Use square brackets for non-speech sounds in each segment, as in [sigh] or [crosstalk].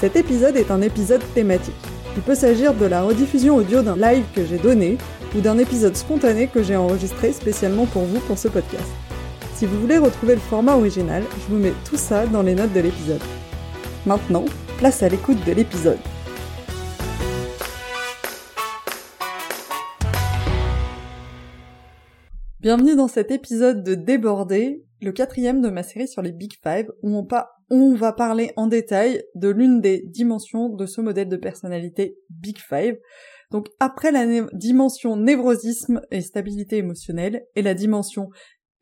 Cet épisode est un épisode thématique. Il peut s'agir de la rediffusion audio d'un live que j'ai donné ou d'un épisode spontané que j'ai enregistré spécialement pour vous pour ce podcast. Si vous voulez retrouver le format original, je vous mets tout ça dans les notes de l'épisode. Maintenant, place à l'écoute de l'épisode. Bienvenue dans cet épisode de Débordé, le quatrième de ma série sur les Big Five, où on, on va parler en détail de l'une des dimensions de ce modèle de personnalité Big Five. Donc après la dimension névrosisme et stabilité émotionnelle et la dimension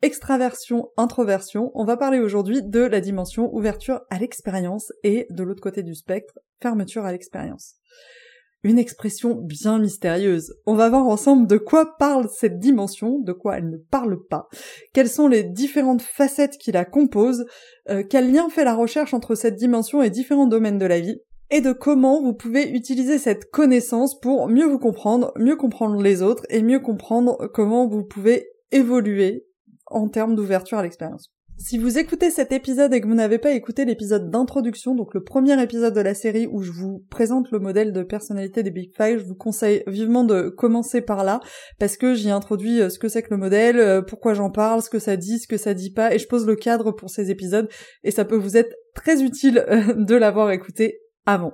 extraversion, introversion, on va parler aujourd'hui de la dimension ouverture à l'expérience et de l'autre côté du spectre, fermeture à l'expérience une expression bien mystérieuse. On va voir ensemble de quoi parle cette dimension, de quoi elle ne parle pas, quelles sont les différentes facettes qui la composent, euh, quel lien fait la recherche entre cette dimension et différents domaines de la vie, et de comment vous pouvez utiliser cette connaissance pour mieux vous comprendre, mieux comprendre les autres et mieux comprendre comment vous pouvez évoluer en termes d'ouverture à l'expérience. Si vous écoutez cet épisode et que vous n'avez pas écouté l'épisode d'introduction, donc le premier épisode de la série où je vous présente le modèle de personnalité des Big Five, je vous conseille vivement de commencer par là, parce que j'y introduis euh, ce que c'est que le modèle, euh, pourquoi j'en parle, ce que ça dit, ce que ça dit pas, et je pose le cadre pour ces épisodes, et ça peut vous être très utile euh, de l'avoir écouté avant.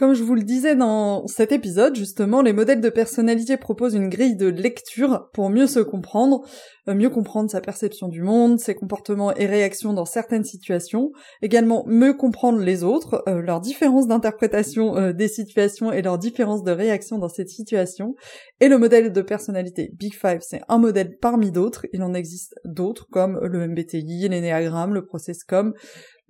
Comme je vous le disais dans cet épisode, justement, les modèles de personnalité proposent une grille de lecture pour mieux se comprendre, euh, mieux comprendre sa perception du monde, ses comportements et réactions dans certaines situations, également mieux comprendre les autres, euh, leurs différences d'interprétation euh, des situations et leurs différences de réaction dans cette situation. Et le modèle de personnalité Big Five, c'est un modèle parmi d'autres, il en existe d'autres comme le MBTI, l'énéagramme, le processcom,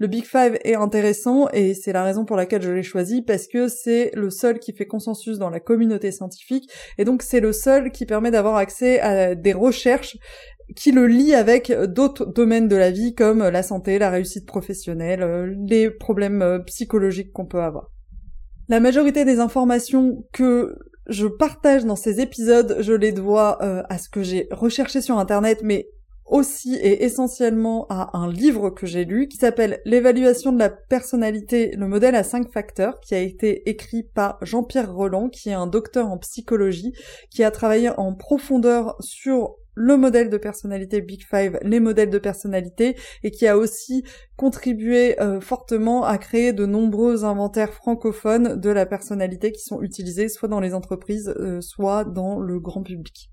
le Big Five est intéressant et c'est la raison pour laquelle je l'ai choisi parce que c'est le seul qui fait consensus dans la communauté scientifique et donc c'est le seul qui permet d'avoir accès à des recherches qui le lient avec d'autres domaines de la vie comme la santé, la réussite professionnelle, les problèmes euh, psychologiques qu'on peut avoir. La majorité des informations que je partage dans ces épisodes, je les dois euh, à ce que j'ai recherché sur internet, mais aussi et essentiellement à un livre que j'ai lu qui s'appelle L'évaluation de la personnalité, le modèle à cinq facteurs, qui a été écrit par Jean-Pierre Roland, qui est un docteur en psychologie, qui a travaillé en profondeur sur le modèle de personnalité Big Five, les modèles de personnalité, et qui a aussi contribué euh, fortement à créer de nombreux inventaires francophones de la personnalité qui sont utilisés soit dans les entreprises, euh, soit dans le grand public.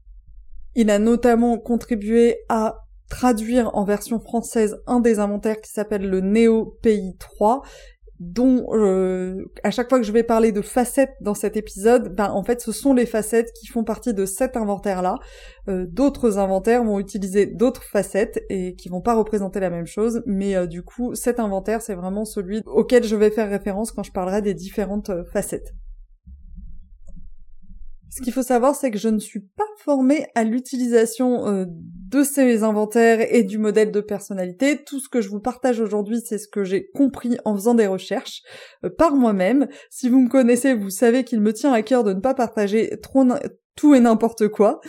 Il a notamment contribué à traduire en version française un des inventaires qui s'appelle le Néo Pays 3 dont euh, à chaque fois que je vais parler de facettes dans cet épisode, ben en fait ce sont les facettes qui font partie de cet inventaire-là. Euh, d'autres inventaires vont utiliser d'autres facettes et qui vont pas représenter la même chose, mais euh, du coup cet inventaire c'est vraiment celui auquel je vais faire référence quand je parlerai des différentes facettes. Ce qu'il faut savoir, c'est que je ne suis pas formée à l'utilisation euh, de ces inventaires et du modèle de personnalité. Tout ce que je vous partage aujourd'hui, c'est ce que j'ai compris en faisant des recherches euh, par moi-même. Si vous me connaissez, vous savez qu'il me tient à cœur de ne pas partager trop tout et n'importe quoi.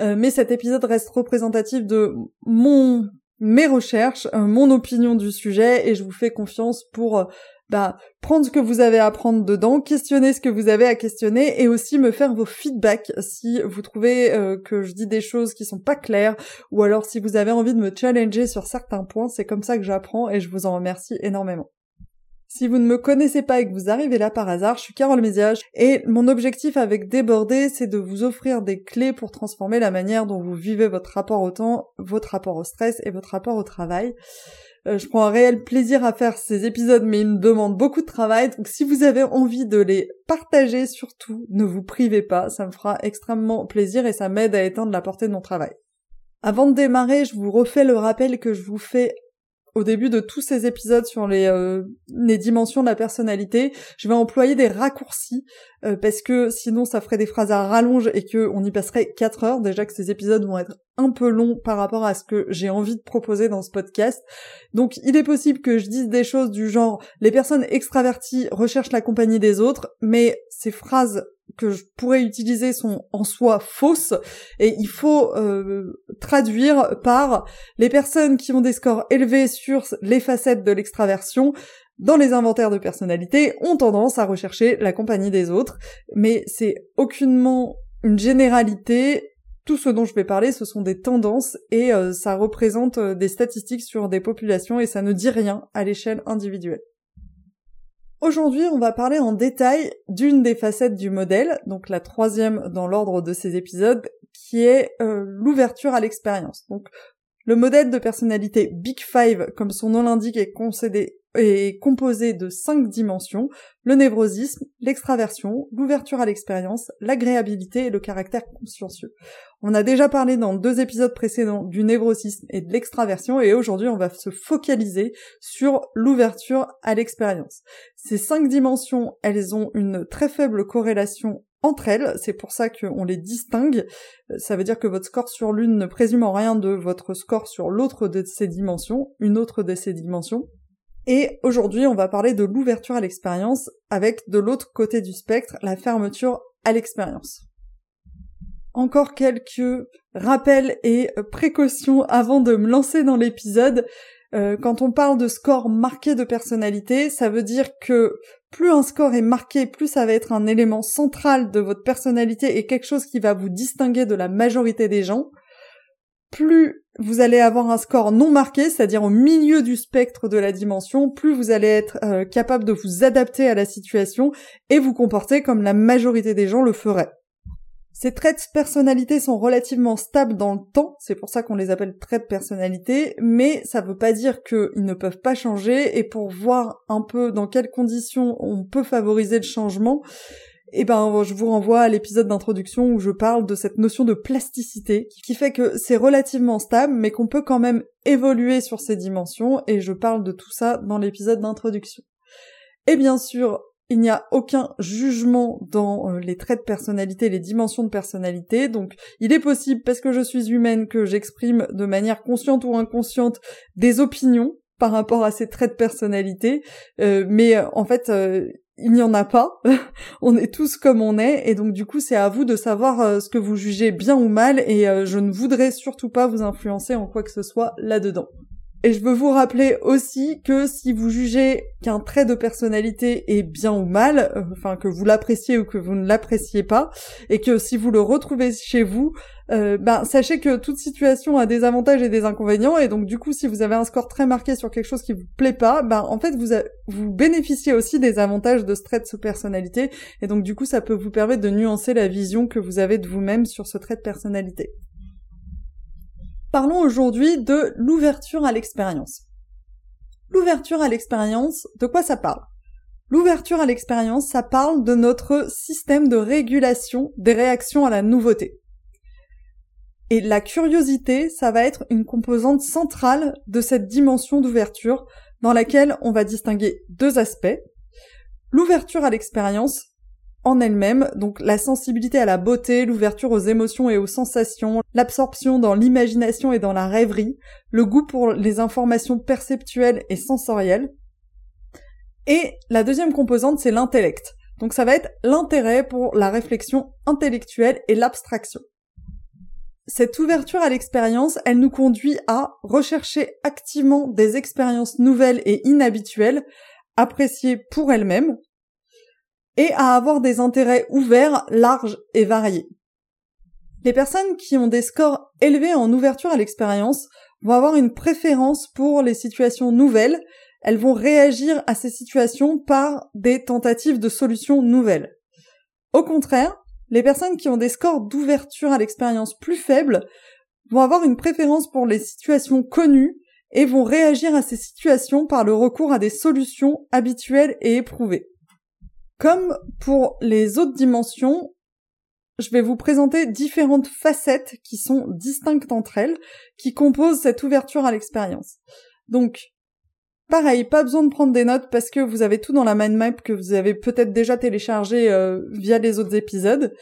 Euh, mais cet épisode reste représentatif de mon mes recherches, mon opinion du sujet, et je vous fais confiance pour bah, prendre ce que vous avez à prendre dedans, questionner ce que vous avez à questionner et aussi me faire vos feedbacks si vous trouvez euh, que je dis des choses qui sont pas claires ou alors si vous avez envie de me challenger sur certains points, c'est comme ça que j'apprends et je vous en remercie énormément. Si vous ne me connaissez pas et que vous arrivez là par hasard, je suis Carole Méziage et mon objectif avec Déborder, c'est de vous offrir des clés pour transformer la manière dont vous vivez votre rapport au temps, votre rapport au stress et votre rapport au travail. Euh, je prends un réel plaisir à faire ces épisodes, mais ils me demandent beaucoup de travail. Donc si vous avez envie de les partager, surtout, ne vous privez pas. Ça me fera extrêmement plaisir et ça m'aide à étendre la portée de mon travail. Avant de démarrer, je vous refais le rappel que je vous fais au début de tous ces épisodes sur les, euh, les dimensions de la personnalité, je vais employer des raccourcis euh, parce que sinon ça ferait des phrases à rallonge et que on y passerait 4 heures. Déjà que ces épisodes vont être un peu longs par rapport à ce que j'ai envie de proposer dans ce podcast. Donc il est possible que je dise des choses du genre les personnes extraverties recherchent la compagnie des autres, mais ces phrases que je pourrais utiliser sont en soi fausses et il faut euh, traduire par les personnes qui ont des scores élevés sur les facettes de l'extraversion dans les inventaires de personnalité ont tendance à rechercher la compagnie des autres, mais c'est aucunement une généralité. Tout ce dont je vais parler, ce sont des tendances et euh, ça représente euh, des statistiques sur des populations et ça ne dit rien à l'échelle individuelle. Aujourd'hui, on va parler en détail d'une des facettes du modèle, donc la troisième dans l'ordre de ces épisodes, qui est euh, l'ouverture à l'expérience. Donc, le modèle de personnalité Big Five, comme son nom l'indique, est concédé est composé de cinq dimensions, le névrosisme, l'extraversion, l'ouverture à l'expérience, l'agréabilité et le caractère consciencieux. On a déjà parlé dans deux épisodes précédents du névrosisme et de l'extraversion et aujourd'hui on va se focaliser sur l'ouverture à l'expérience. Ces cinq dimensions, elles ont une très faible corrélation entre elles, c'est pour ça qu'on les distingue. Ça veut dire que votre score sur l'une ne présume en rien de votre score sur l'autre de ces dimensions, une autre de ces dimensions. Et aujourd'hui, on va parler de l'ouverture à l'expérience avec de l'autre côté du spectre, la fermeture à l'expérience. Encore quelques rappels et précautions avant de me lancer dans l'épisode. Euh, quand on parle de score marqué de personnalité, ça veut dire que plus un score est marqué, plus ça va être un élément central de votre personnalité et quelque chose qui va vous distinguer de la majorité des gens plus vous allez avoir un score non marqué, c'est-à-dire au milieu du spectre de la dimension, plus vous allez être euh, capable de vous adapter à la situation et vous comporter comme la majorité des gens le feraient. Ces traits de personnalité sont relativement stables dans le temps, c'est pour ça qu'on les appelle traits de personnalité, mais ça veut pas dire qu'ils ne peuvent pas changer, et pour voir un peu dans quelles conditions on peut favoriser le changement, eh ben, je vous renvoie à l'épisode d'introduction où je parle de cette notion de plasticité, qui fait que c'est relativement stable, mais qu'on peut quand même évoluer sur ces dimensions, et je parle de tout ça dans l'épisode d'introduction. Et bien sûr, il n'y a aucun jugement dans euh, les traits de personnalité, les dimensions de personnalité, donc il est possible, parce que je suis humaine, que j'exprime de manière consciente ou inconsciente des opinions par rapport à ces traits de personnalité, euh, mais euh, en fait, il n'y en a pas. [laughs] on est tous comme on est et donc du coup c'est à vous de savoir euh, ce que vous jugez bien ou mal et euh, je ne voudrais surtout pas vous influencer en quoi que ce soit là-dedans. Et je veux vous rappeler aussi que si vous jugez qu'un trait de personnalité est bien ou mal, euh, enfin que vous l'appréciez ou que vous ne l'appréciez pas, et que si vous le retrouvez chez vous, euh, ben sachez que toute situation a des avantages et des inconvénients, et donc du coup si vous avez un score très marqué sur quelque chose qui vous plaît pas, ben en fait vous, vous bénéficiez aussi des avantages de ce trait de personnalité, et donc du coup ça peut vous permettre de nuancer la vision que vous avez de vous-même sur ce trait de personnalité. Parlons aujourd'hui de l'ouverture à l'expérience. L'ouverture à l'expérience, de quoi ça parle? L'ouverture à l'expérience, ça parle de notre système de régulation des réactions à la nouveauté. Et la curiosité, ça va être une composante centrale de cette dimension d'ouverture dans laquelle on va distinguer deux aspects. L'ouverture à l'expérience, en elle-même, donc la sensibilité à la beauté, l'ouverture aux émotions et aux sensations, l'absorption dans l'imagination et dans la rêverie, le goût pour les informations perceptuelles et sensorielles. Et la deuxième composante, c'est l'intellect. Donc ça va être l'intérêt pour la réflexion intellectuelle et l'abstraction. Cette ouverture à l'expérience, elle nous conduit à rechercher activement des expériences nouvelles et inhabituelles, appréciées pour elles-mêmes, et à avoir des intérêts ouverts, larges et variés. Les personnes qui ont des scores élevés en ouverture à l'expérience vont avoir une préférence pour les situations nouvelles, elles vont réagir à ces situations par des tentatives de solutions nouvelles. Au contraire, les personnes qui ont des scores d'ouverture à l'expérience plus faibles vont avoir une préférence pour les situations connues et vont réagir à ces situations par le recours à des solutions habituelles et éprouvées. Comme pour les autres dimensions, je vais vous présenter différentes facettes qui sont distinctes entre elles, qui composent cette ouverture à l'expérience. Donc, Pareil, pas besoin de prendre des notes parce que vous avez tout dans la mind map que vous avez peut-être déjà téléchargé euh, via les autres épisodes.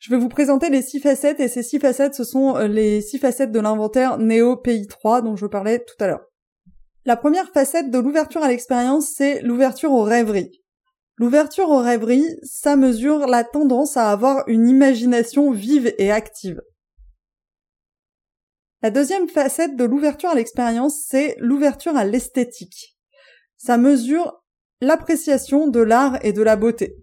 Je vais vous présenter les six facettes et ces six facettes, ce sont euh, les six facettes de l'inventaire Néo PI3 dont je parlais tout à l'heure. La première facette de l'ouverture à l'expérience, c'est l'ouverture aux rêveries. L'ouverture aux rêveries, ça mesure la tendance à avoir une imagination vive et active. La deuxième facette de l'ouverture à l'expérience, c'est l'ouverture à l'esthétique. Ça mesure l'appréciation de l'art et de la beauté.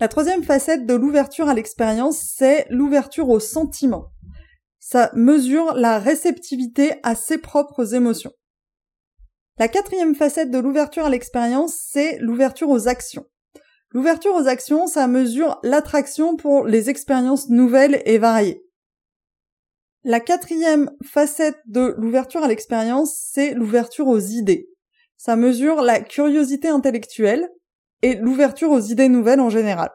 La troisième facette de l'ouverture à l'expérience, c'est l'ouverture au sentiment. Ça mesure la réceptivité à ses propres émotions. La quatrième facette de l'ouverture à l'expérience, c'est l'ouverture aux actions. L'ouverture aux actions, ça mesure l'attraction pour les expériences nouvelles et variées. La quatrième facette de l'ouverture à l'expérience, c'est l'ouverture aux idées. Ça mesure la curiosité intellectuelle et l'ouverture aux idées nouvelles en général.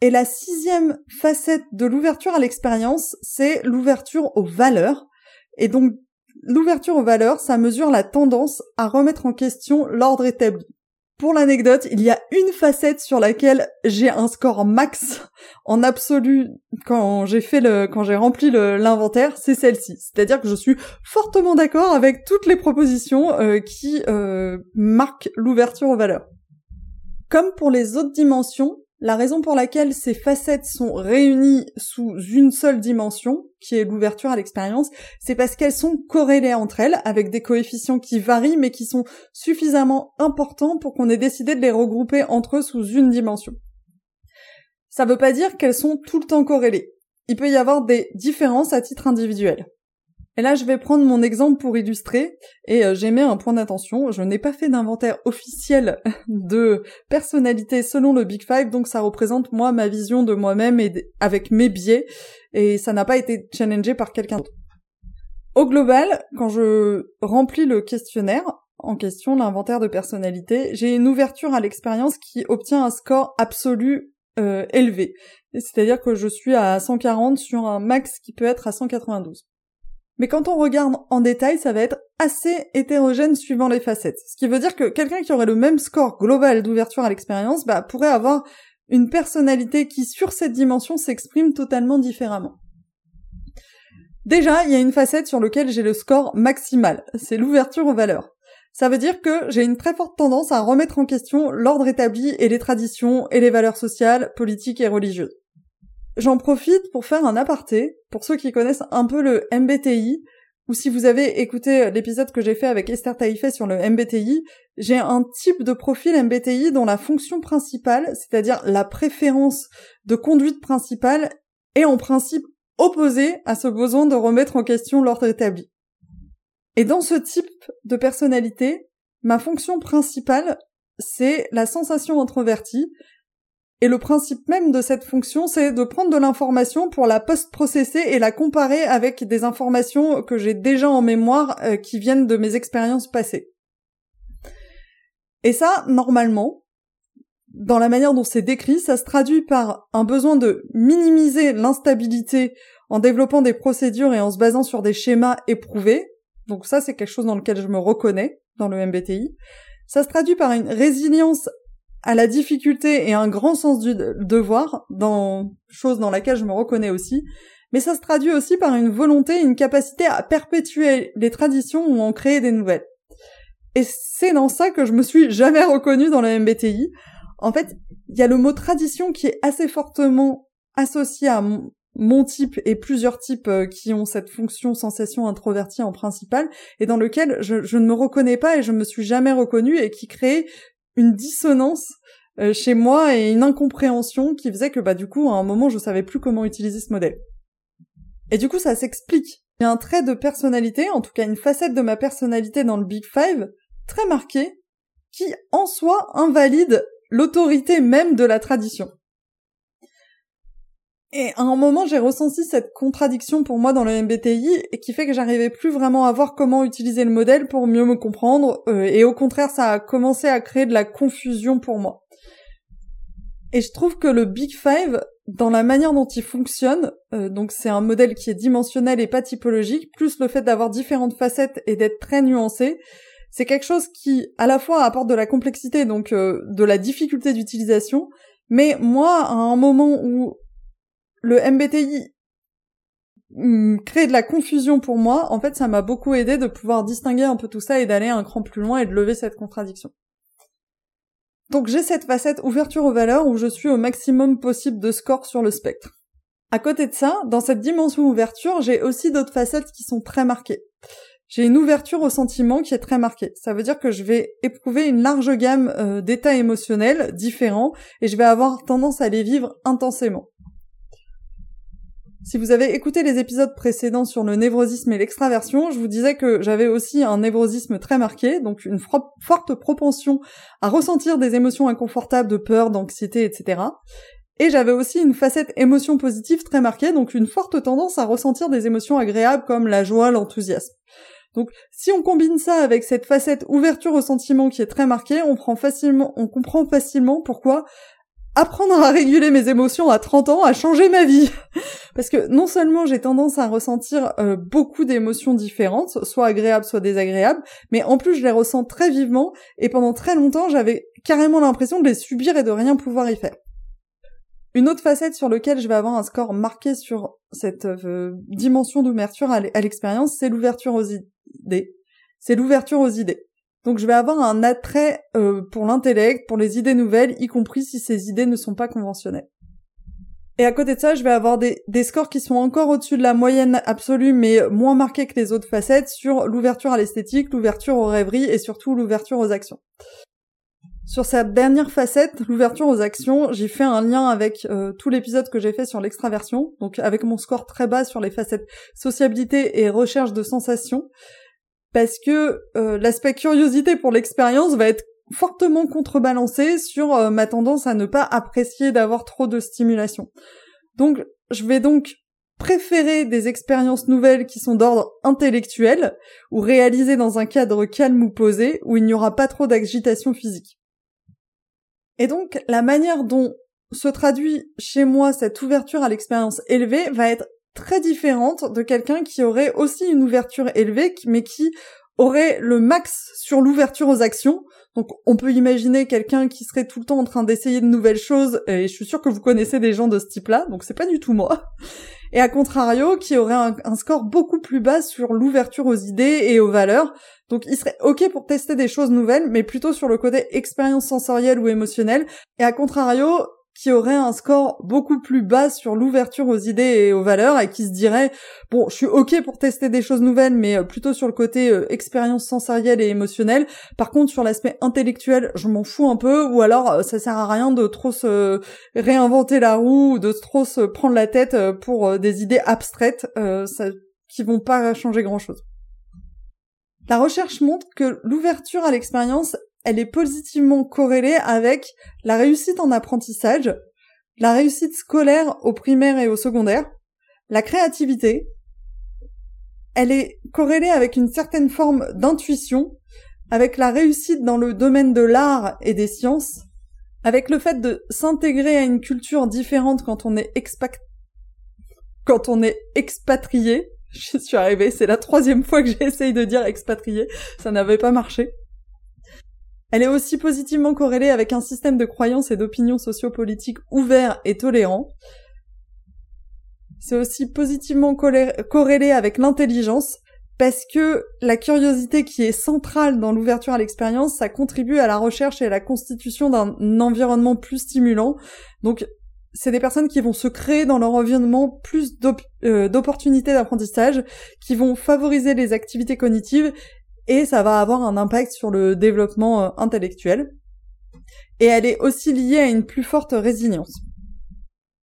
Et la sixième facette de l'ouverture à l'expérience, c'est l'ouverture aux valeurs. Et donc, l'ouverture aux valeurs, ça mesure la tendance à remettre en question l'ordre établi. Pour l'anecdote, il y a une facette sur laquelle j'ai un score max [laughs] en absolu quand j'ai fait le, quand j'ai rempli l'inventaire, c'est celle-ci. C'est-à-dire que je suis fortement d'accord avec toutes les propositions euh, qui euh, marquent l'ouverture aux valeurs. Comme pour les autres dimensions, la raison pour laquelle ces facettes sont réunies sous une seule dimension, qui est l'ouverture à l'expérience, c'est parce qu'elles sont corrélées entre elles, avec des coefficients qui varient, mais qui sont suffisamment importants pour qu'on ait décidé de les regrouper entre eux sous une dimension. Ça veut pas dire qu'elles sont tout le temps corrélées. Il peut y avoir des différences à titre individuel. Et là, je vais prendre mon exemple pour illustrer, et euh, j'ai mis un point d'attention, je n'ai pas fait d'inventaire officiel [laughs] de personnalité selon le Big Five, donc ça représente moi ma vision de moi-même et avec mes biais, et ça n'a pas été challengé par quelqu'un d'autre. Au global, quand je remplis le questionnaire en question, l'inventaire de personnalité, j'ai une ouverture à l'expérience qui obtient un score absolu euh, élevé. C'est-à-dire que je suis à 140 sur un max qui peut être à 192. Mais quand on regarde en détail, ça va être assez hétérogène suivant les facettes. Ce qui veut dire que quelqu'un qui aurait le même score global d'ouverture à l'expérience, bah, pourrait avoir une personnalité qui, sur cette dimension, s'exprime totalement différemment. Déjà, il y a une facette sur laquelle j'ai le score maximal. C'est l'ouverture aux valeurs. Ça veut dire que j'ai une très forte tendance à remettre en question l'ordre établi et les traditions et les valeurs sociales, politiques et religieuses. J'en profite pour faire un aparté, pour ceux qui connaissent un peu le MBTI, ou si vous avez écouté l'épisode que j'ai fait avec Esther Taïfé sur le MBTI, j'ai un type de profil MBTI dont la fonction principale, c'est-à-dire la préférence de conduite principale, est en principe opposée à ce besoin de remettre en question l'ordre établi. Et dans ce type de personnalité, ma fonction principale, c'est la sensation introvertie, et le principe même de cette fonction, c'est de prendre de l'information pour la post-processer et la comparer avec des informations que j'ai déjà en mémoire euh, qui viennent de mes expériences passées. Et ça, normalement, dans la manière dont c'est décrit, ça se traduit par un besoin de minimiser l'instabilité en développant des procédures et en se basant sur des schémas éprouvés. Donc ça, c'est quelque chose dans lequel je me reconnais dans le MBTI. Ça se traduit par une résilience à la difficulté et un grand sens du devoir, dans chose dans laquelle je me reconnais aussi, mais ça se traduit aussi par une volonté, une capacité à perpétuer les traditions ou en créer des nouvelles. Et c'est dans ça que je me suis jamais reconnue dans le MBTI. En fait, il y a le mot tradition qui est assez fortement associé à mon, type et plusieurs types euh, qui ont cette fonction sensation introvertie en principal et dans lequel je, je, ne me reconnais pas et je me suis jamais reconnue et qui crée une dissonance euh, chez moi et une incompréhension qui faisait que bah du coup à un moment je savais plus comment utiliser ce modèle. Et du coup ça s'explique. Il y a un trait de personnalité, en tout cas une facette de ma personnalité dans le Big Five, très marqué, qui en soi invalide l'autorité même de la tradition. Et à un moment, j'ai ressenti cette contradiction pour moi dans le MBTI et qui fait que j'arrivais plus vraiment à voir comment utiliser le modèle pour mieux me comprendre euh, et au contraire, ça a commencé à créer de la confusion pour moi. Et je trouve que le Big Five dans la manière dont il fonctionne, euh, donc c'est un modèle qui est dimensionnel et pas typologique, plus le fait d'avoir différentes facettes et d'être très nuancé, c'est quelque chose qui à la fois apporte de la complexité, donc euh, de la difficulté d'utilisation, mais moi, à un moment où le MBTI mm, crée de la confusion pour moi, en fait ça m'a beaucoup aidé de pouvoir distinguer un peu tout ça et d'aller un cran plus loin et de lever cette contradiction. Donc j'ai cette facette ouverture aux valeurs où je suis au maximum possible de score sur le spectre. À côté de ça, dans cette dimension ouverture, j'ai aussi d'autres facettes qui sont très marquées. J'ai une ouverture au sentiment qui est très marquée. Ça veut dire que je vais éprouver une large gamme euh, d'états émotionnels différents et je vais avoir tendance à les vivre intensément. Si vous avez écouté les épisodes précédents sur le névrosisme et l'extraversion, je vous disais que j'avais aussi un névrosisme très marqué, donc une forte propension à ressentir des émotions inconfortables de peur, d'anxiété, etc. Et j'avais aussi une facette émotion positive très marquée, donc une forte tendance à ressentir des émotions agréables comme la joie, l'enthousiasme. Donc, si on combine ça avec cette facette ouverture au sentiment qui est très marquée, on on comprend facilement pourquoi apprendre à réguler mes émotions à 30 ans a changé ma vie. [laughs] Parce que non seulement j'ai tendance à ressentir euh, beaucoup d'émotions différentes, soit agréables, soit désagréables, mais en plus je les ressens très vivement et pendant très longtemps j'avais carrément l'impression de les subir et de rien pouvoir y faire. Une autre facette sur laquelle je vais avoir un score marqué sur cette euh, dimension d'ouverture à l'expérience, c'est l'ouverture aux idées. C'est l'ouverture aux idées. Donc je vais avoir un attrait euh, pour l'intellect, pour les idées nouvelles, y compris si ces idées ne sont pas conventionnelles. Et à côté de ça, je vais avoir des, scores qui sont encore au-dessus de la moyenne absolue, mais moins marqués que les autres facettes, sur l'ouverture à l'esthétique, l'ouverture aux rêveries et surtout l'ouverture aux actions. Sur cette dernière facette, l'ouverture aux actions, j'ai fait un lien avec euh, tout l'épisode que j'ai fait sur l'extraversion, donc avec mon score très bas sur les facettes sociabilité et recherche de sensations parce que euh, l'aspect curiosité pour l'expérience va être fortement contrebalancé sur euh, ma tendance à ne pas apprécier d'avoir trop de stimulation. Donc je vais donc préférer des expériences nouvelles qui sont d'ordre intellectuel ou réalisées dans un cadre calme ou posé où il n'y aura pas trop d'agitation physique. Et donc la manière dont se traduit chez moi cette ouverture à l'expérience élevée va être très différente de quelqu'un qui aurait aussi une ouverture élevée, mais qui aurait le max sur l'ouverture aux actions. Donc on peut imaginer quelqu'un qui serait tout le temps en train d'essayer de nouvelles choses, et je suis sûre que vous connaissez des gens de ce type-là, donc c'est pas du tout moi. [laughs] Et à contrario, qui aurait un, un score beaucoup plus bas sur l'ouverture aux idées et aux valeurs. Donc il serait ok pour tester des choses nouvelles, mais plutôt sur le côté expérience sensorielle ou émotionnelle. Et à contrario, qui aurait un score beaucoup plus bas sur l'ouverture aux idées et aux valeurs et qui se dirait bon je suis ok pour tester des choses nouvelles mais euh, plutôt sur le côté euh, expérience sensorielle et émotionnelle. Par contre sur l'aspect intellectuel je m'en fous un peu. Ou alors euh, ça sert à rien de trop se réinventer la roue ou de trop se prendre la tête pour des idées abstraites ça, qui vont pas changer grand chose la recherche montre que l'ouverture à l'expérience elle est positivement corrélée avec la réussite en apprentissage, la réussite scolaire au primaire et au secondaire, la créativité. Elle est corrélée avec une certaine forme d'intuition, avec la réussite dans le domaine de l'art et des sciences, avec le fait de s'intégrer à une culture différente quand on est expat... quand on est expatrié. [laughs] Je suis arrivée, c'est la troisième fois que j'essaye de dire expatrié, ça n'avait pas marché. Elle est aussi positivement corrélée avec un système de croyances et d'opinions sociopolitiques ouvert et tolérant. C'est aussi positivement corrélé avec l'intelligence, parce que la curiosité qui est centrale dans l'ouverture à l'expérience, ça contribue à la recherche et à la constitution d'un environnement plus stimulant. Donc, c'est des personnes qui vont se créer dans leur environnement plus euh, d'opportunités d'apprentissage, qui vont favoriser les activités cognitives et ça va avoir un impact sur le développement euh, intellectuel. Et elle est aussi liée à une plus forte résilience.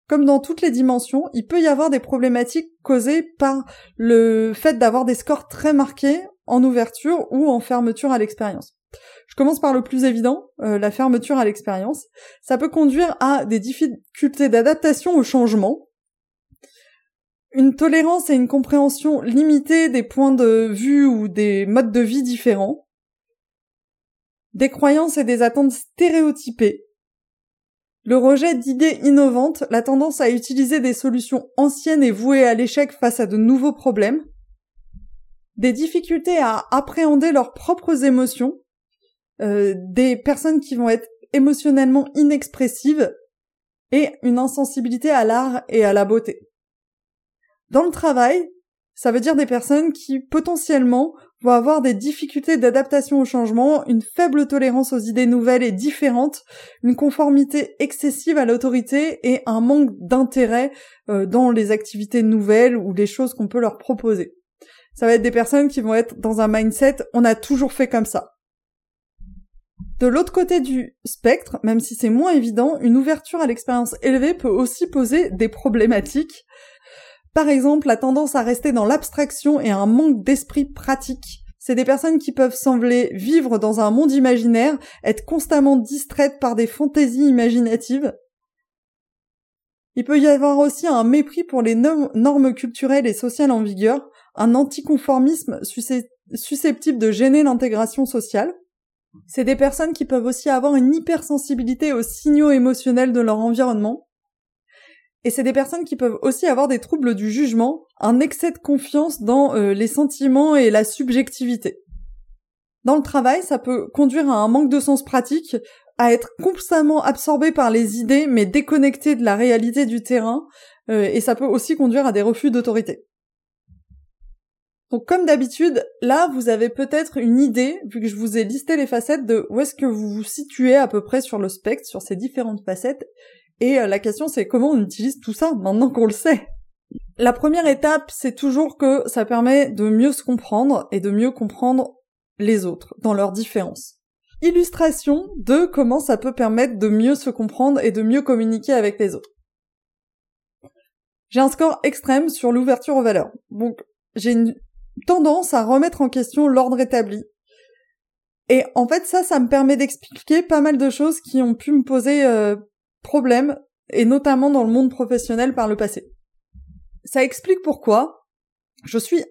Comme dans toutes les dimensions, il peut y avoir des problématiques causées par le fait d'avoir des scores très marqués en ouverture ou en fermeture à l'expérience. Je commence par le plus évident, euh, la fermeture à l'expérience. Ça peut conduire à des difficultés d'adaptation au changement, une tolérance et une compréhension limitée des points de vue ou des modes de vie différents, des croyances et des attentes stéréotypées, le rejet d'idées innovantes, la tendance à utiliser des solutions anciennes et vouées à l'échec face à de nouveaux problèmes, des difficultés à appréhender leurs propres émotions, euh, des personnes qui vont être émotionnellement inexpressives et une insensibilité à l'art et à la beauté. Dans le travail, ça veut dire des personnes qui potentiellement vont avoir des difficultés d'adaptation au changement, une faible tolérance aux idées nouvelles et différentes, une conformité excessive à l'autorité et un manque d'intérêt euh, dans les activités nouvelles ou les choses qu'on peut leur proposer. Ça va être des personnes qui vont être dans un mindset on a toujours fait comme ça. De l'autre côté du spectre, même si c'est moins évident, une ouverture à l'expérience élevée peut aussi poser des problématiques par exemple, la tendance à rester dans l'abstraction et un manque d'esprit pratique. C'est des personnes qui peuvent sembler vivre dans un monde imaginaire, être constamment distraites par des fantaisies imaginatives. Il peut y avoir aussi un mépris pour les normes culturelles et sociales en vigueur, un anticonformisme susceptible de gêner l'intégration sociale. C'est des personnes qui peuvent aussi avoir une hypersensibilité aux signaux émotionnels de leur environnement. Et c'est des personnes qui peuvent aussi avoir des troubles du jugement, un excès de confiance dans euh, les sentiments et la subjectivité. Dans le travail, ça peut conduire à un manque de sens pratique, à être constamment absorbé par les idées mais déconnecté de la réalité du terrain, euh, et ça peut aussi conduire à des refus d'autorité. Donc comme d'habitude, là vous avez peut-être une idée, vu que je vous ai listé les facettes, de où est-ce que vous vous situez à peu près sur le spectre, sur ces différentes facettes, et euh, la question c'est comment on utilise tout ça maintenant qu'on le sait? La première étape, c'est toujours que ça permet de mieux se comprendre et de mieux comprendre les autres dans leurs différences. Illustration de comment ça peut permettre de mieux se comprendre et de mieux communiquer avec les autres. J'ai un score extrême sur l'ouverture aux valeurs. Donc, j'ai une tendance à remettre en question l'ordre établi. Et en fait, ça, ça me permet d'expliquer pas mal de choses qui ont pu me poser euh, problème, et notamment dans le monde professionnel par le passé. Ça explique pourquoi je suis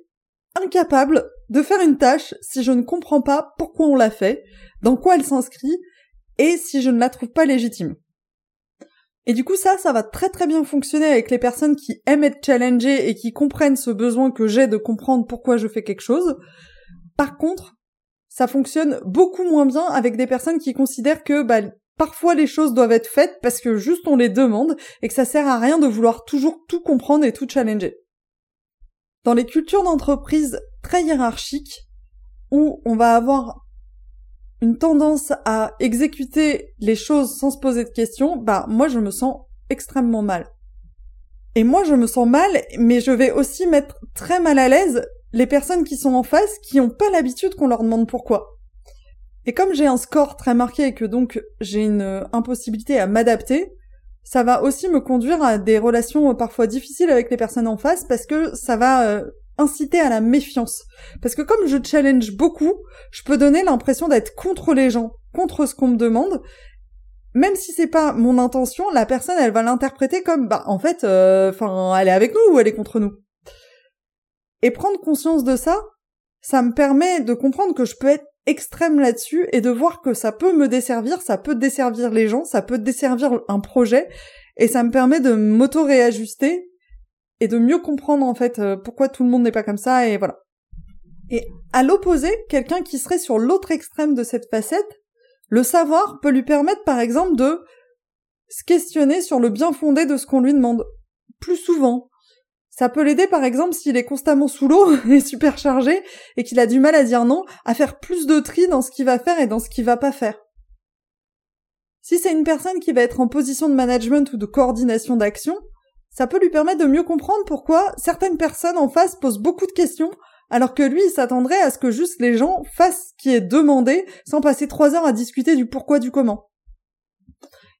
incapable de faire une tâche si je ne comprends pas pourquoi on l'a fait, dans quoi elle s'inscrit, et si je ne la trouve pas légitime. Et du coup, ça, ça va très très bien fonctionner avec les personnes qui aiment être challengées et qui comprennent ce besoin que j'ai de comprendre pourquoi je fais quelque chose. Par contre, ça fonctionne beaucoup moins bien avec des personnes qui considèrent que bah, Parfois les choses doivent être faites parce que juste on les demande et que ça sert à rien de vouloir toujours tout comprendre et tout challenger. Dans les cultures d'entreprise très hiérarchiques, où on va avoir une tendance à exécuter les choses sans se poser de questions, bah moi je me sens extrêmement mal. Et moi je me sens mal, mais je vais aussi mettre très mal à l'aise les personnes qui sont en face qui n'ont pas l'habitude qu'on leur demande pourquoi. Et comme j'ai un score très marqué et que donc j'ai une euh, impossibilité à m'adapter, ça va aussi me conduire à des relations euh, parfois difficiles avec les personnes en face parce que ça va euh, inciter à la méfiance. Parce que comme je challenge beaucoup, je peux donner l'impression d'être contre les gens, contre ce qu'on me demande. Même si c'est pas mon intention, la personne elle va l'interpréter comme bah en fait, enfin elle est avec nous ou elle est contre nous. Et prendre conscience de ça, ça me permet de comprendre que je peux être extrême là-dessus et de voir que ça peut me desservir, ça peut desservir les gens, ça peut desservir un projet et ça me permet de m'auto-réajuster et de mieux comprendre en fait euh, pourquoi tout le monde n'est pas comme ça et voilà. Et à l'opposé, quelqu'un qui serait sur l'autre extrême de cette facette, le savoir peut lui permettre par exemple de se questionner sur le bien fondé de ce qu'on lui demande plus souvent, ça peut l'aider par exemple s'il est constamment sous l'eau [laughs] et super chargé et qu'il a du mal à dire non, à faire plus de tri dans ce qu'il va faire et dans ce qu'il va pas faire. Si c'est une personne qui va être en position de management ou de coordination d'action, ça peut lui permettre de mieux comprendre pourquoi certaines personnes en face posent beaucoup de questions alors que lui il s'attendrait à ce que juste les gens fassent ce qui est demandé sans passer trois heures à discuter du pourquoi du comment.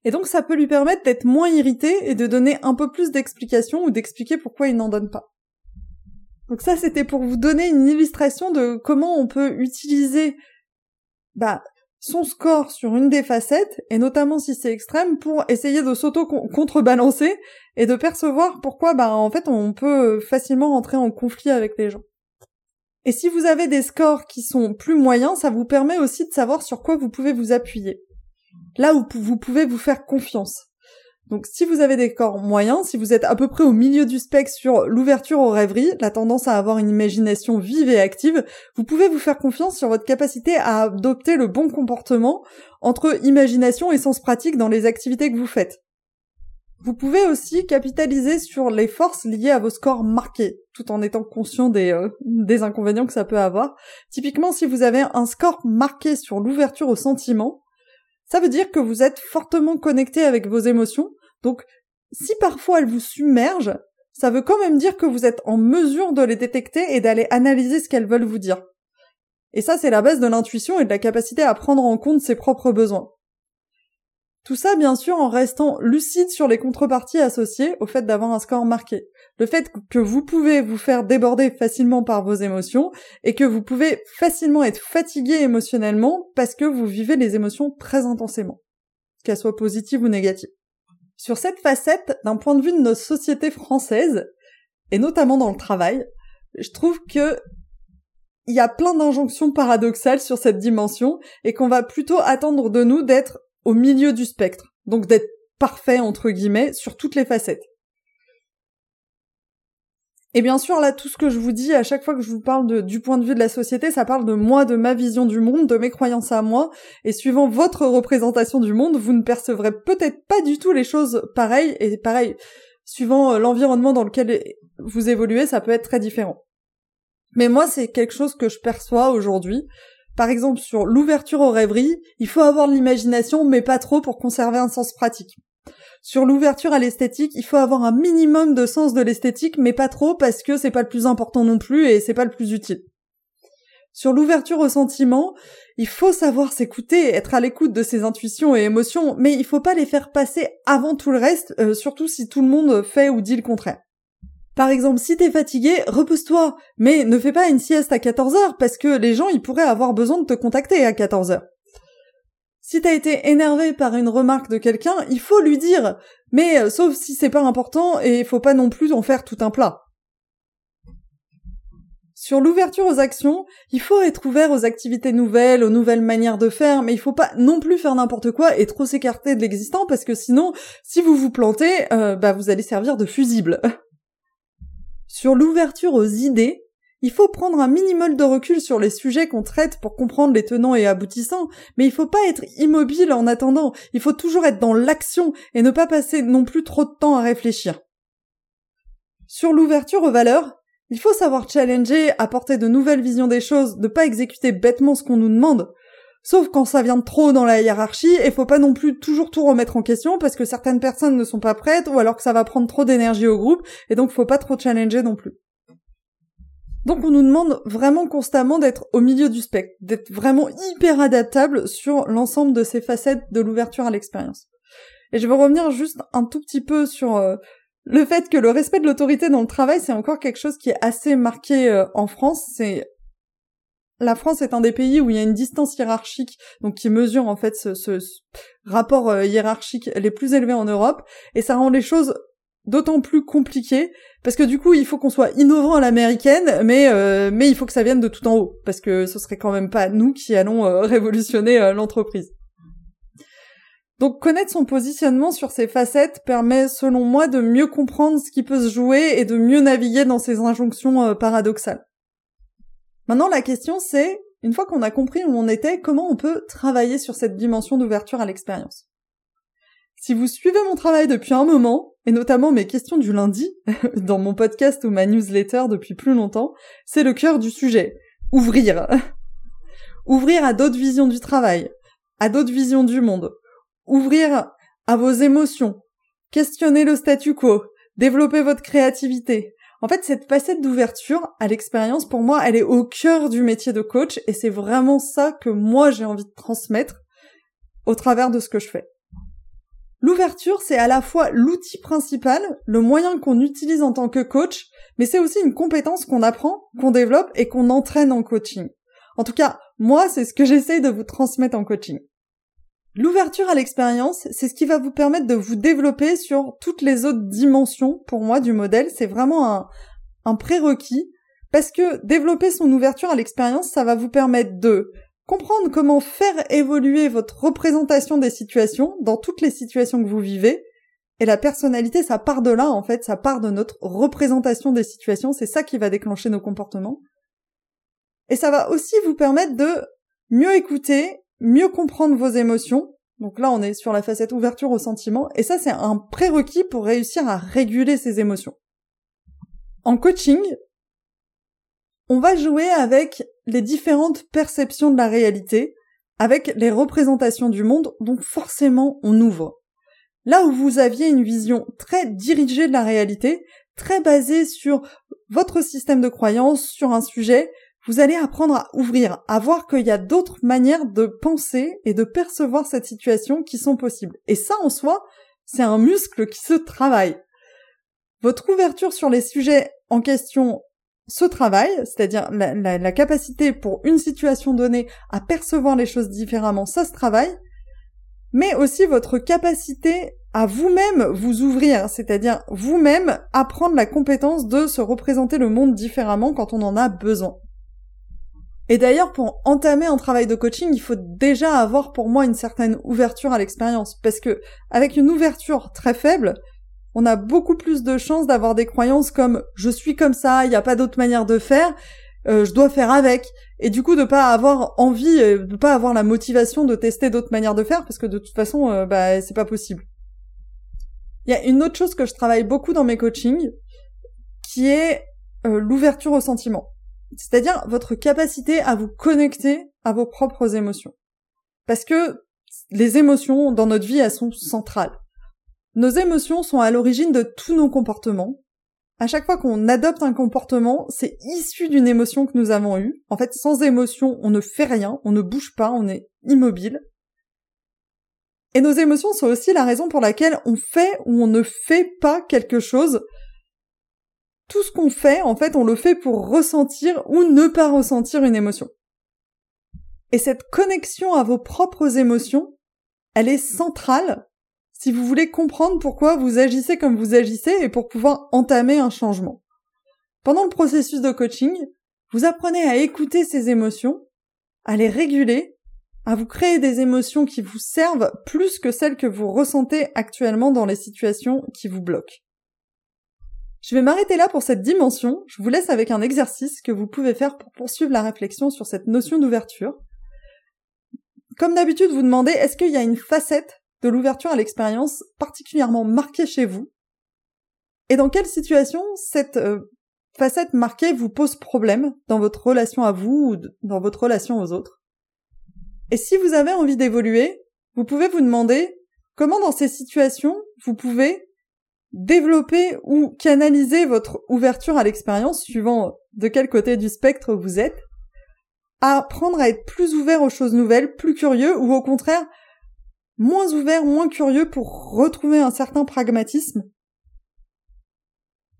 Et donc ça peut lui permettre d'être moins irrité et de donner un peu plus d'explications ou d'expliquer pourquoi il n'en donne pas. Donc ça c'était pour vous donner une illustration de comment on peut utiliser bah, son score sur une des facettes, et notamment si c'est extrême, pour essayer de s'auto-contrebalancer et de percevoir pourquoi bah en fait on peut facilement rentrer en conflit avec les gens. Et si vous avez des scores qui sont plus moyens, ça vous permet aussi de savoir sur quoi vous pouvez vous appuyer là où vous pouvez vous faire confiance. Donc si vous avez des scores moyens, si vous êtes à peu près au milieu du spectre sur l'ouverture aux rêveries, la tendance à avoir une imagination vive et active, vous pouvez vous faire confiance sur votre capacité à adopter le bon comportement entre imagination et sens pratique dans les activités que vous faites. Vous pouvez aussi capitaliser sur les forces liées à vos scores marqués, tout en étant conscient des, euh, des inconvénients que ça peut avoir. Typiquement, si vous avez un score marqué sur l'ouverture aux sentiments, ça veut dire que vous êtes fortement connecté avec vos émotions. Donc, si parfois elles vous submergent, ça veut quand même dire que vous êtes en mesure de les détecter et d'aller analyser ce qu'elles veulent vous dire. Et ça, c'est la base de l'intuition et de la capacité à prendre en compte ses propres besoins. Tout ça, bien sûr, en restant lucide sur les contreparties associées au fait d'avoir un score marqué. Le fait que vous pouvez vous faire déborder facilement par vos émotions et que vous pouvez facilement être fatigué émotionnellement parce que vous vivez les émotions très intensément, qu'elles soient positives ou négatives. Sur cette facette, d'un point de vue de nos sociétés françaises, et notamment dans le travail, je trouve que il y a plein d'injonctions paradoxales sur cette dimension et qu'on va plutôt attendre de nous d'être au milieu du spectre, donc d'être parfait entre guillemets sur toutes les facettes. Et bien sûr, là, tout ce que je vous dis, à chaque fois que je vous parle du point de vue de la société, ça parle de moi, de ma vision du monde, de mes croyances à moi, et suivant votre représentation du monde, vous ne percevrez peut-être pas du tout les choses pareilles, et pareil, suivant euh, l'environnement dans lequel vous évoluez, ça peut être très différent. Mais moi, c'est quelque chose que je perçois aujourd'hui, par exemple, sur l'ouverture aux rêveries, il faut avoir de l'imagination, mais pas trop pour conserver un sens pratique. Sur l'ouverture à l'esthétique, il faut avoir un minimum de sens de l'esthétique, mais pas trop parce que c'est pas le plus important non plus et c'est pas le plus utile. Sur l'ouverture aux sentiments, il faut savoir s'écouter, être à l'écoute de ses intuitions et émotions, mais il faut pas les faire passer avant tout le reste, euh, surtout si tout le monde fait ou dit le contraire. Par exemple, si t'es fatigué, repose-toi, mais ne fais pas une sieste à 14 heures parce que les gens ils pourraient avoir besoin de te contacter à 14 heures. Si t'as été énervé par une remarque de quelqu'un, il faut lui dire, mais euh, sauf si c'est pas important et il faut pas non plus en faire tout un plat. Sur l'ouverture aux actions, il faut être ouvert aux activités nouvelles, aux nouvelles manières de faire, mais il faut pas non plus faire n'importe quoi et trop s'écarter de l'existant parce que sinon, si vous vous plantez, euh, bah vous allez servir de fusible. [laughs] Sur l'ouverture aux idées, il faut prendre un minimum de recul sur les sujets qu'on traite pour comprendre les tenants et aboutissants, mais il faut pas être immobile en attendant, il faut toujours être dans l'action et ne pas passer non plus trop de temps à réfléchir. Sur l'ouverture aux valeurs, il faut savoir challenger, apporter de nouvelles visions des choses, ne pas exécuter bêtement ce qu'on nous demande, Sauf quand ça vient de trop dans la hiérarchie, et faut pas non plus toujours tout remettre en question parce que certaines personnes ne sont pas prêtes ou alors que ça va prendre trop d'énergie au groupe, et donc faut pas trop challenger non plus. Donc on nous demande vraiment constamment d'être au milieu du spectre, d'être vraiment hyper adaptable sur l'ensemble de ces facettes de l'ouverture à l'expérience. Et je veux revenir juste un tout petit peu sur euh, le fait que le respect de l'autorité dans le travail, c'est encore quelque chose qui est assez marqué euh, en France. C'est la France est un des pays où il y a une distance hiérarchique, donc qui mesure en fait ce, rapport euh, hiérarchique les plus élevés en Europe, et ça rend les choses d'autant plus compliquées parce que du coup il faut qu'on soit innovant à l'américaine, mais euh, mais il faut que ça vienne de tout en haut parce que ce serait quand même pas nous qui allons euh, [laughs] révolutionner l'entreprise. Donc connaître son positionnement sur ces facettes permet selon moi de mieux comprendre ce qui peut se jouer et de mieux naviguer dans ces injonctions paradoxales. Maintenant, la question c'est, une fois qu'on a compris où on était, comment on peut travailler sur cette dimension d'ouverture à l'expérience? Si vous suivez mon travail depuis un moment, et notamment mes questions du lundi, [laughs] dans mon podcast ou ma newsletter depuis plus longtemps, c'est le cœur du sujet. Ouvrir. [laughs] Ouvrir à d'autres visions du travail, à d'autres visions du monde. Ouvrir à vos émotions. Questionner le statu quo. Développer votre créativité. En fait, cette facette d'ouverture à l'expérience, pour moi, elle est au cœur du métier de coach et c'est vraiment ça que moi j'ai envie de transmettre au travers de ce que je fais. L'ouverture, c'est à la fois l'outil principal, le moyen qu'on utilise en tant que coach, mais c'est aussi une compétence qu'on apprend, qu'on développe et qu'on entraîne en coaching. En tout cas, moi, c'est ce que [laughs] j'essaye de vous transmettre en coaching. L'ouverture à l'expérience, c'est ce qui va vous permettre de vous développer sur toutes les autres dimensions, pour moi, du modèle. C'est vraiment un, prérequis, parce que développer son ouverture à l'expérience, ça va vous permettre de comprendre comment faire évoluer votre représentation des situations, dans toutes les situations que vous vivez, Et la personnalité, ça part de là, en fait, ça part de notre représentation des situations, c'est ça qui va déclencher nos comportements. Et ça va aussi vous permettre de mieux écouter, mieux comprendre vos émotions. Donc là, on est sur la facette ouverture au sentiment, et ça, c'est un prérequis pour réussir à réguler ses émotions. En coaching, on va jouer avec les différentes perceptions de la réalité, avec les représentations du monde, donc forcément on ouvre. Là où vous aviez une vision très dirigée de la réalité, très basée sur votre système de croyance, sur un sujet, vous allez apprendre à ouvrir, à voir qu'il y a d'autres manières de penser et de percevoir cette situation qui sont possibles. Et ça en soi, c'est un muscle qui se travaille. Votre ouverture sur les sujets en question se travaille, c'est-à-dire la, capacité pour une situation donnée à percevoir les choses différemment, ça se travaille, mais aussi votre capacité à vous-même vous ouvrir, c'est-à-dire vous-même apprendre la compétence de se représenter le monde différemment quand on en a besoin. Et d'ailleurs, pour entamer un travail de coaching, il faut déjà avoir pour moi une certaine ouverture à l'expérience, parce que avec une ouverture très faible, on a beaucoup plus de chances d'avoir des croyances comme je suis comme ça, il n'y a pas d'autre manière de faire, euh, je dois faire avec, et du coup de pas avoir envie, euh, de pas avoir la motivation de tester d'autres manières de faire, parce que de toute façon, euh, bah c'est pas possible. Il y a une autre chose que je travaille beaucoup dans mes coachings, qui est l'ouverture au sentiment. C'est-à-dire votre capacité à vous connecter à vos propres émotions. Parce que les émotions dans notre vie, elles sont centrales. Nos émotions sont à l'origine de tous nos comportements. À chaque fois qu'on adopte un comportement, c'est issu d'une émotion que nous avons eue. En fait, sans émotion, on ne fait rien, on ne bouge pas, on est immobile. Et nos émotions sont aussi la raison pour laquelle on fait ou on ne fait pas quelque chose. Tout ce qu'on fait, en fait, on le fait pour ressentir ou ne pas ressentir une émotion. Et cette connexion à vos propres émotions, elle est centrale si vous voulez comprendre pourquoi vous agissez comme vous agissez et pour pouvoir entamer un changement. Pendant le processus de coaching, vous apprenez à écouter ces émotions, à les réguler, à vous créer des émotions qui vous servent plus que celles que vous ressentez actuellement dans les situations qui vous bloquent. Je vais m'arrêter là pour cette dimension, je vous laisse avec un exercice que vous pouvez faire pour poursuivre la réflexion sur cette notion d'ouverture. Comme d'habitude, vous demandez est-ce qu'il y a une facette de l'ouverture à l'expérience particulièrement marquée chez vous? Et dans quelle situation cette euh, facette marquée vous pose problème dans votre relation à vous ou dans votre relation aux autres? Et si vous avez envie d'évoluer, vous pouvez vous demander comment dans ces situations vous pouvez développer ou canaliser votre ouverture à l'expérience suivant de quel côté du spectre vous êtes, apprendre à être plus ouvert aux choses nouvelles, plus curieux ou au contraire moins ouvert, moins curieux pour retrouver un certain pragmatisme.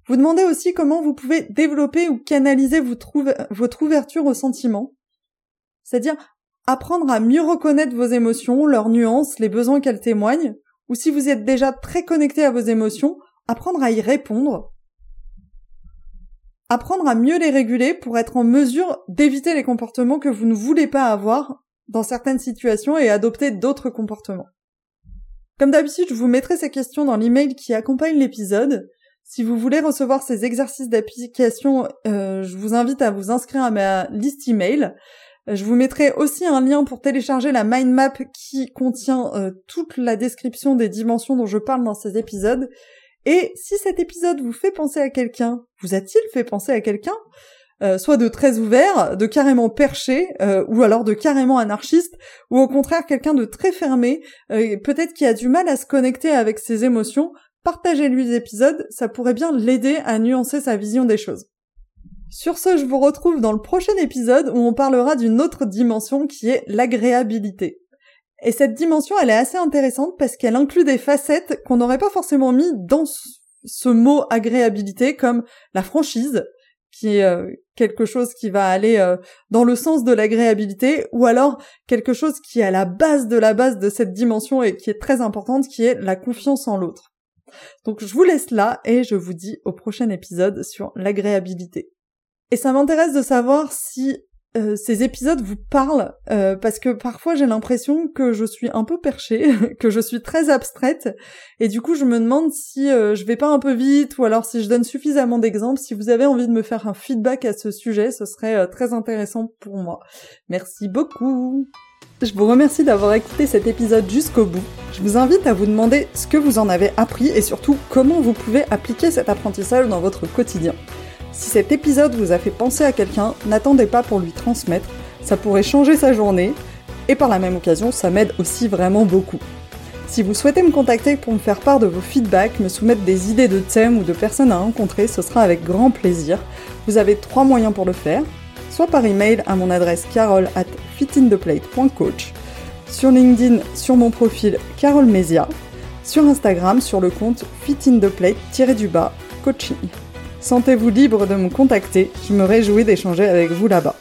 Vous demandez aussi comment vous pouvez développer ou canaliser votre ouverture aux sentiments, c'est-à-dire apprendre à mieux reconnaître vos émotions, leurs nuances, les besoins qu'elles témoignent, ou si vous êtes déjà très connecté à vos émotions, apprendre à y répondre, apprendre à mieux les réguler pour être en mesure d'éviter les comportements que vous ne voulez pas avoir dans certaines situations et adopter d'autres comportements. Comme d'habitude, je vous mettrai ces questions dans l'email qui accompagne l'épisode. Si vous voulez recevoir ces exercices d'application, euh, je vous invite à vous inscrire à ma liste email. Je vous mettrai aussi un lien pour télécharger la mind map qui contient euh, toute la description des dimensions dont je parle dans ces épisodes. Et si cet épisode vous fait penser à quelqu'un, vous a-t-il fait penser à quelqu'un? Euh, soit de très ouvert, de carrément perché, euh, ou alors de carrément anarchiste, ou au contraire quelqu'un de très fermé, euh, peut-être qui a du mal à se connecter avec ses émotions, partagez-lui les épisodes, ça pourrait bien l'aider à nuancer sa vision des choses. Sur ce, je vous retrouve dans le prochain épisode où on parlera d'une autre dimension qui est l'agréabilité. Et cette dimension, elle est assez intéressante parce qu'elle inclut des facettes qu'on n'aurait pas forcément mis dans ce mot agréabilité comme la franchise, qui est euh, quelque chose qui va aller euh, dans le sens de l'agréabilité, ou alors quelque chose qui est à la base de la base de cette dimension et qui est très importante, qui est la confiance en l'autre. Donc je vous laisse là et je vous dis au prochain épisode sur l'agréabilité. Et ça m'intéresse de savoir si euh, ces épisodes vous parlent, euh, parce que parfois j'ai l'impression que je suis un peu perchée, [laughs] que je suis très abstraite, et du coup je me demande si euh, je vais pas un peu vite, ou alors si je donne suffisamment d'exemples. Si vous avez envie de me faire un feedback à ce sujet, ce serait très intéressant pour moi. Merci beaucoup. Je vous remercie d'avoir écouté cet épisode jusqu'au bout. Je vous invite à vous demander ce que vous en avez appris et surtout comment vous pouvez appliquer cet apprentissage dans votre quotidien. Si cet épisode vous a fait penser à quelqu'un, n'attendez pas pour lui transmettre, ça pourrait changer sa journée, et par la même occasion, ça m'aide aussi vraiment beaucoup. Si vous souhaitez me contacter pour me faire part de vos feedbacks, me soumettre des idées de thèmes ou de personnes à rencontrer, ce sera avec grand plaisir. Vous avez trois moyens pour le faire, soit par email à mon adresse carole at fitintheplate.coach, sur LinkedIn sur mon profil Carole Mesia, sur Instagram sur le compte fitintheplate-coaching. Sentez-vous libre de me contacter, je me réjouis d'échanger avec vous là-bas.